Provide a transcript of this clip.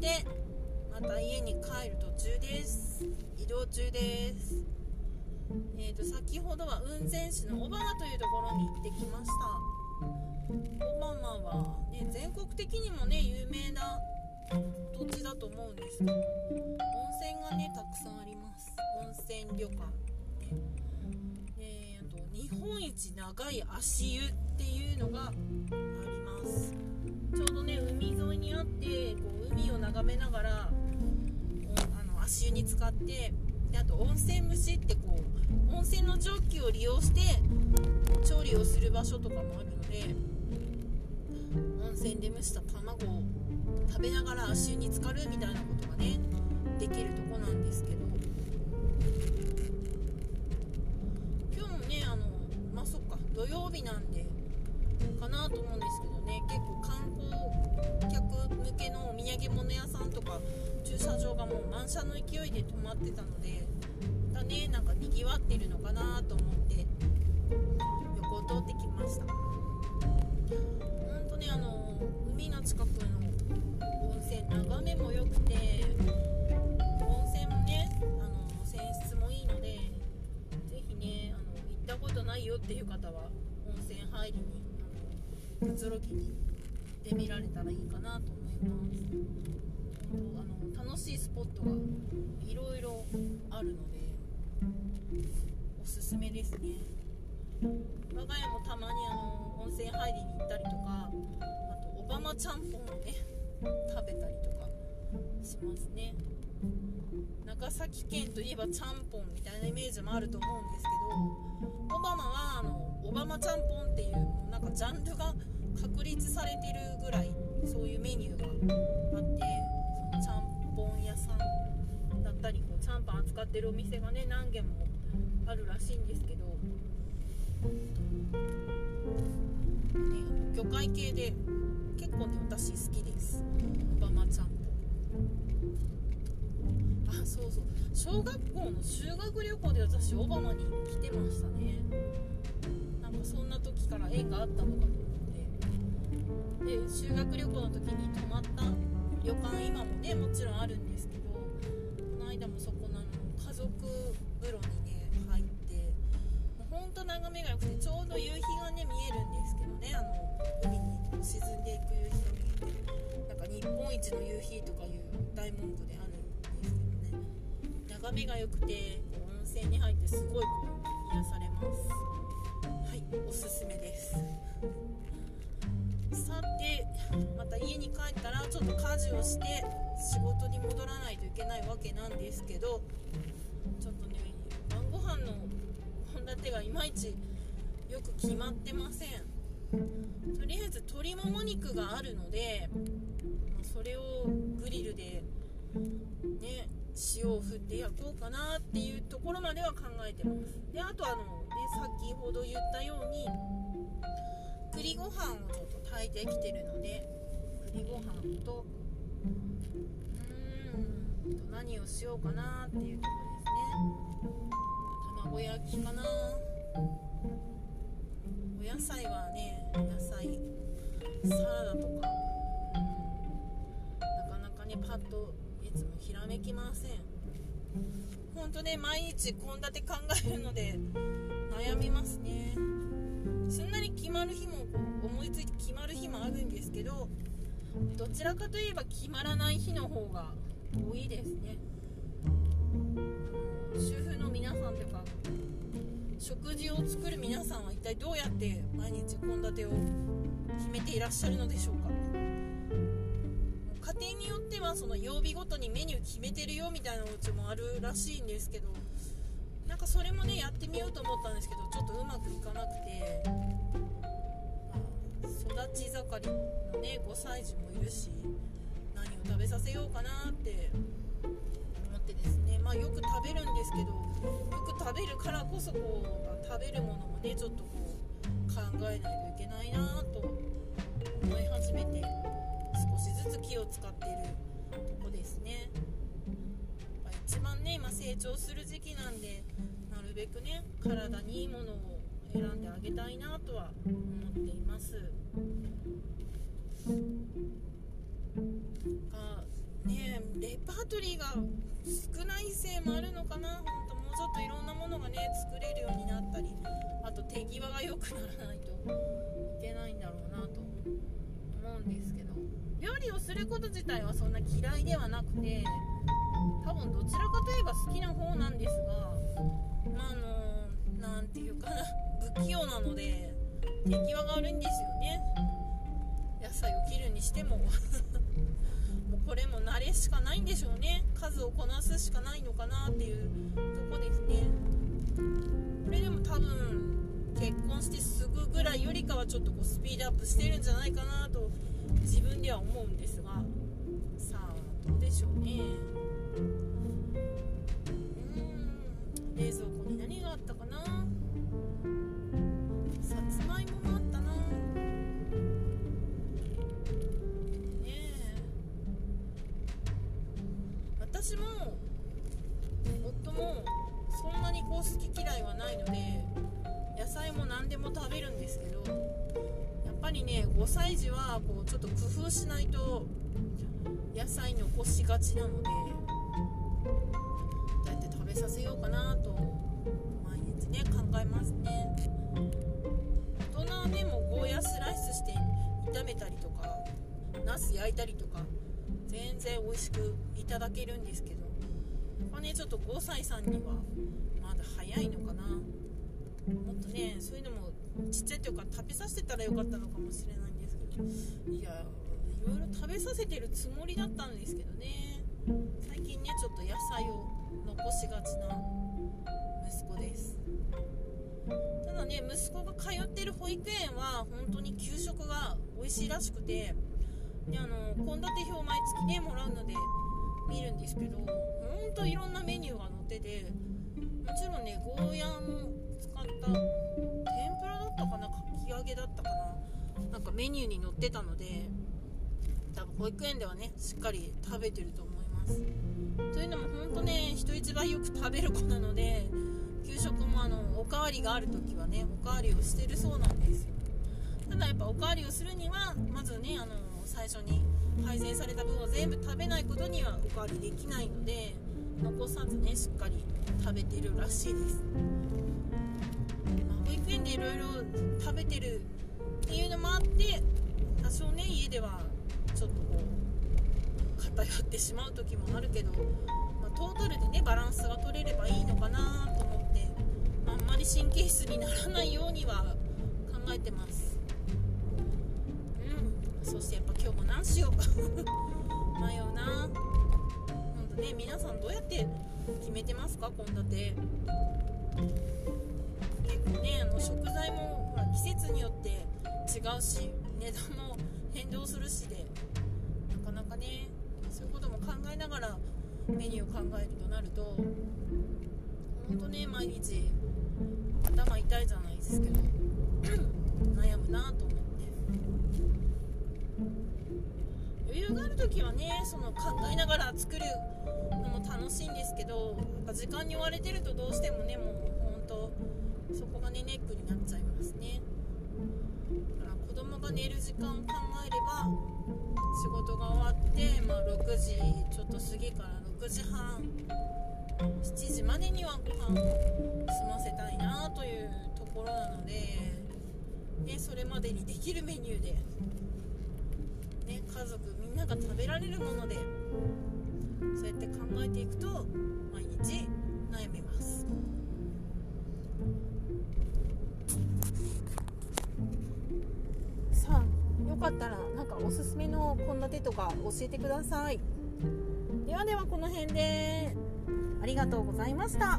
てまた家に帰る途中です。移動中です。えーと、先ほどは雲仙市の小浜というところに行ってきました。小浜は、ね、全国的にもね有名な土地だと思うんですけど温泉がねたくさんあります。温泉旅館えー、と日本一長い足湯っていうのがあります。あってこう海を眺めながらあの足湯に浸かってであと温泉蒸しってこう温泉の蒸気を利用して調理をする場所とかもあるので温泉で蒸した卵を食べながら足湯に浸かるみたいなことがねできるとこなんですけど。今日もねあのまあそっか土曜日なんでかなと駐車場がもう満車の勢いで止まってたのでだねなんかにぎわってるのかなと思って横を通ってきました。ほんとねあの海の近くの温泉眺めも良くて温泉もねあの泉質もいいので是非ねあの行ったことないよっていう方は温泉入りにあのくつろぎに行ってみられたらいいかなと思います。あの楽しいスポットがいろいろあるのでおすすめですね。我が家もたまにあの温泉入りに行ったりとかあとオバマちゃんぽんをね食べたりとかしますね。長崎県といえばちゃんぽんみたいなイメージもあると思うんですけどオバマはあのオバマちゃんぽんっていうなんかジャンルが確立されてるぐらいそういうメニューがあってそのちゃんぽん屋さんだったりこうちゃんぽん扱ってるお店がね何軒もあるらしいんですけど、ね、魚介系で結構ね私好きです。オバマちゃんぽんあそうそう。小学校の修学旅行で私オバマに来てましたね。なんかそんな時から縁があったのかと思って。で修学旅行の時に泊まった旅館今もねもちろんあるんですけどこの間もそこの家族風呂にね入ってもうほんと眺めが良くてちょうど夕日がね見えるんですけどねあの海に沈んでいく夕日が見えてなんか日本一の夕日とかいう大文句であるんですけどね眺めが良くて温泉に入ってすごいこう癒されます。はいおすすめです。さてまた家に帰ったらちょっと家事をして仕事に戻らないといけないわけなんですけどちょっとね晩ご飯の献立がいまいちよく決まってません。とりあえず鶏もも肉があるのでまそれをグリルでね塩を振って焼こうかなっていうところまでは考えてます。であとあの、ね、先ほど言ったように栗ご飯をちょっと炊いてきてるので栗ご飯とうーんと何をしようかなっていうところですね。卵焼きかな。お野菜はね野菜サラダとかなかなかねパッといつもひらめきません。ほんとね毎日献立考えるので悩みますね。すんなり決まる日も思いついて決まる日もあるんですけどどちらかといえば決まらない日の方が多いですね。主婦の皆さんとか食事を作る皆さんは一体どうやって毎日献立を決めていらっしゃるのでしょうか。家庭によってはその曜日ごとにメニュー決めてるよみたいなお家もあるらしいんですけどかそれもねやってみようと思ったんですけどちょっとうまくいかなくて、まあ、育ち盛りのね5歳児もいるし何を食べさせようかなって思ってですねまあよく食べるんですけどよく食べるからこそこう食べるものもねちょっとこう考えないといけないなと思い始めて少しずつ気を使っているとこですね。一番ね今成長する時期なんでべくね体にいいものを選んであげたいなとは思っています。がトリーが少ないせいもあるのかな。ほんともうちょっといろんなものがね作れるようになったりあと手際が良くならないといけないんだろうなと思うんですけど。料理をすること自体はそんな嫌いではなくて多分どちらかといえば好きな方なんですがまああの何て言うかな不器用なので手際が悪いんですよね。野菜を切るにしても。もうこれも慣れしかないんでしょうね。数をこなすしかないのかなっていうとこですね。これでも多分結婚してすぐぐらいよりかはちょっとこうスピードアップしてるんじゃないかなと自分では思うんですが。さあどうでしょうね。好き嫌いはないので野菜も何でも食べるんですけどやっぱりね5歳児はこうちょっと工夫しないと野菜残しがちなのでどうやって食べさせようかなと毎日ね考えますね。大人はねもうゴーヤスライスして炒めたりとかナス焼いたりとか全然美味しくいただけるんですけどこれねちょっと5歳さんにはまだ早いのかな。もっとねそういうのもちっちゃい時か食べさせてたらよかったのかもしれないんですけど。いやいろいろ食べさせてるつもりだったんですけどね。最近ねちょっと野菜を残しがちな息子です。ただね息子が通ってる保育園は本当に給食が美味しいらしくて。であの献立表毎月ねもらうので見るんですけどほんといろんなメニューが載っててもちろんねゴーヤーも使った天ぷらだったかなかき揚げだったかななんかメニューに載ってたので多分保育園ではねしっかり食べてると思います。というのも本当ね人一倍よく食べる子なので給食もあのおかわりがある時はねおかわりをしてるそうなんですよ。ただやっぱおかわりをするにはまずねあの最初に配膳された分を全部食べないことにはおかわりできないので残さずねしっかり食べてるらしいです、まあ、保育園でいろいろ食べてるっていうのもあって多少ね家ではちょっとこう偏ってしまう時もあるけど、まあ、トータルでねバランスが取れればいいのかなと思って、まあ、あんまり神経質にならないようには考えてます。さんどうやって決めてますか？献立。結構ねあの食材もほら季節によって違うし値段も変動するしでなかなかねそういうことも考えながらメニューを考えるとなるとほんとね毎日頭痛いじゃないですけど 悩むなと思って。余裕がある時はねその考えながら作るのも楽しいんですけどやっぱ時間に追われてるとどうしてもねもうほんとそこがねネックになっちゃいますね。だから子供が寝る時間を考えれば仕事が終わって、まあ、6時ちょっと過ぎから6時半7時までにはご飯を済ませたいなというところなので、ね、それまでにできるメニューで、ね、家族みんなが食べられるものでそうやって考えていくと毎日悩みますさあよかったらなんかおすすめの献立とか教えてくださいではではこの辺でありがとうございました。